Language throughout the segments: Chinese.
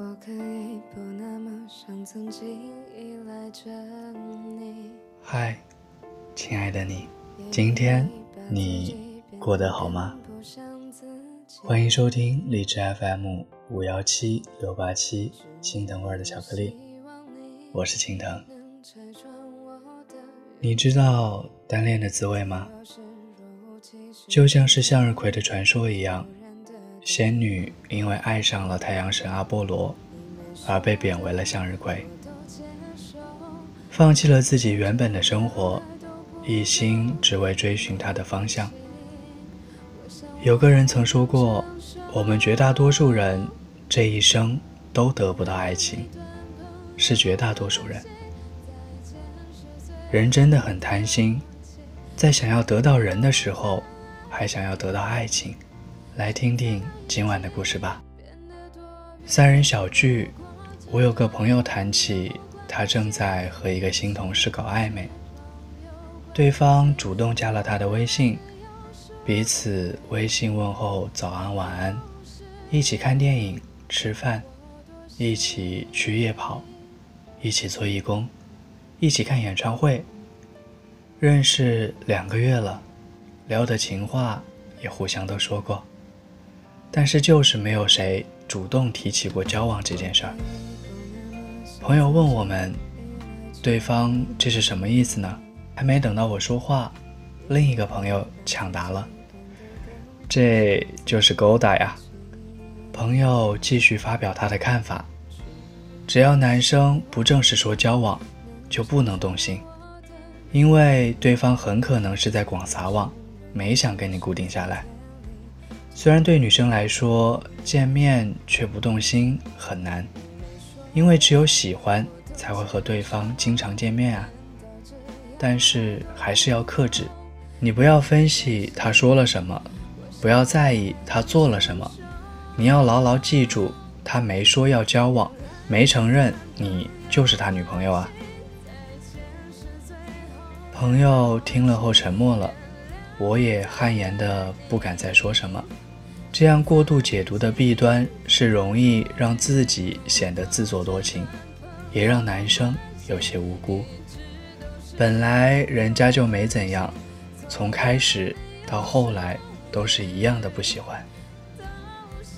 我可以不那么像曾经依赖着你。嗨，亲爱的你，今天你过得好吗？欢迎收听荔枝 FM 五幺七六八七青藤味的巧克力，我是青藤。你知道单恋的滋味吗？就像是向日葵的传说一样。仙女因为爱上了太阳神阿波罗，而被贬为了向日葵，放弃了自己原本的生活，一心只为追寻他的方向。有个人曾说过：“我们绝大多数人这一生都得不到爱情，是绝大多数人。人真的很贪心，在想要得到人的时候，还想要得到爱情。”来听听今晚的故事吧。三人小聚，我有个朋友谈起，他正在和一个新同事搞暧昧。对方主动加了他的微信，彼此微信问候早安晚安，一起看电影、吃饭，一起去夜跑，一起做义工，一起看演唱会。认识两个月了，聊的情话也互相都说过。但是就是没有谁主动提起过交往这件事儿。朋友问我们，对方这是什么意思呢？还没等到我说话，另一个朋友抢答了：“这就是勾搭呀。”朋友继续发表他的看法：只要男生不正式说交往，就不能动心，因为对方很可能是在广撒网，没想跟你固定下来。虽然对女生来说，见面却不动心很难，因为只有喜欢才会和对方经常见面啊。但是还是要克制，你不要分析他说了什么，不要在意他做了什么，你要牢牢记住，他没说要交往，没承认你就是他女朋友啊。朋友听了后沉默了，我也汗颜的不敢再说什么。这样过度解读的弊端是容易让自己显得自作多情，也让男生有些无辜。本来人家就没怎样，从开始到后来都是一样的不喜欢。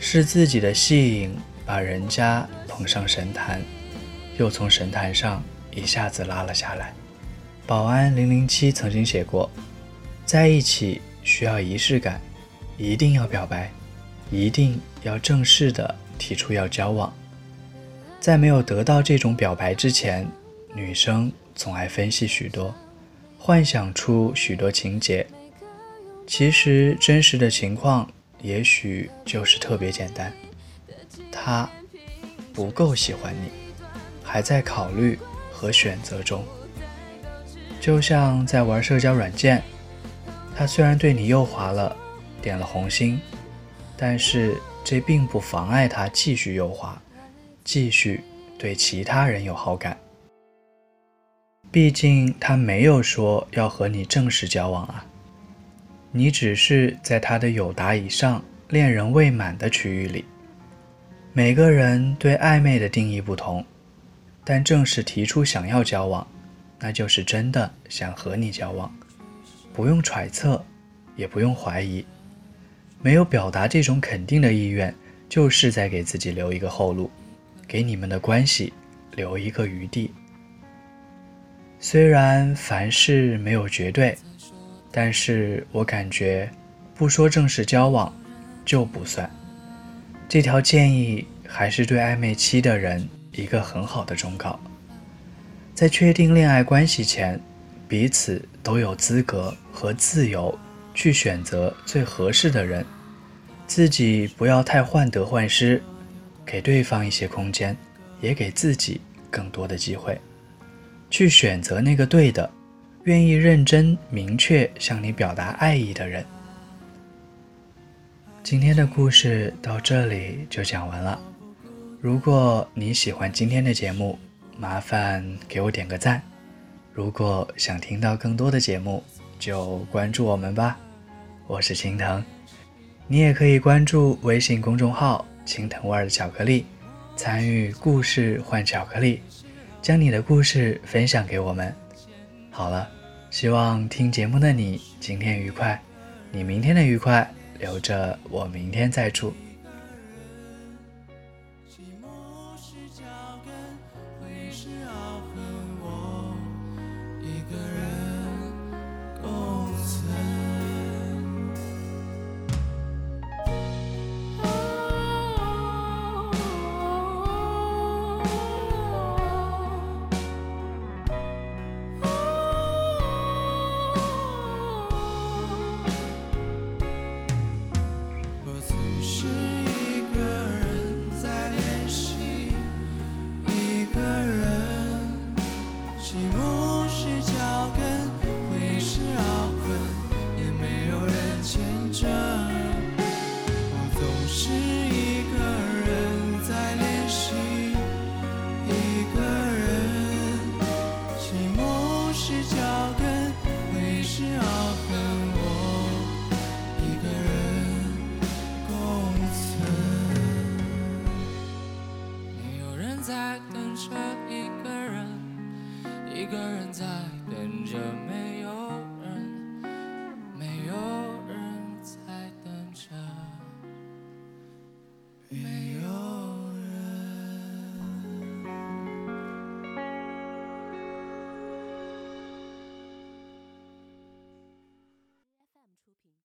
是自己的吸引把人家捧上神坛，又从神坛上一下子拉了下来。保安零零七曾经写过，在一起需要仪式感，一定要表白。一定要正式的提出要交往，在没有得到这种表白之前，女生总爱分析许多，幻想出许多情节。其实真实的情况也许就是特别简单，他不够喜欢你，还在考虑和选择中。就像在玩社交软件，他虽然对你右滑了，点了红心。但是这并不妨碍他继续优化，继续对其他人有好感。毕竟他没有说要和你正式交往啊，你只是在他的友达以上、恋人未满的区域里。每个人对暧昧的定义不同，但正式提出想要交往，那就是真的想和你交往，不用揣测，也不用怀疑。没有表达这种肯定的意愿，就是在给自己留一个后路，给你们的关系留一个余地。虽然凡事没有绝对，但是我感觉，不说正式交往就不算。这条建议还是对暧昧期的人一个很好的忠告。在确定恋爱关系前，彼此都有资格和自由去选择最合适的人，自己不要太患得患失，给对方一些空间，也给自己更多的机会，去选择那个对的。愿意认真、明确向你表达爱意的人。今天的故事到这里就讲完了。如果你喜欢今天的节目，麻烦给我点个赞。如果想听到更多的节目，就关注我们吧。我是青藤，你也可以关注微信公众号“青藤味的巧克力”，参与故事换巧克力，将你的故事分享给我们。好了，希望听节目的你今天愉快，你明天的愉快留着我明天再祝。一个人个人在等着每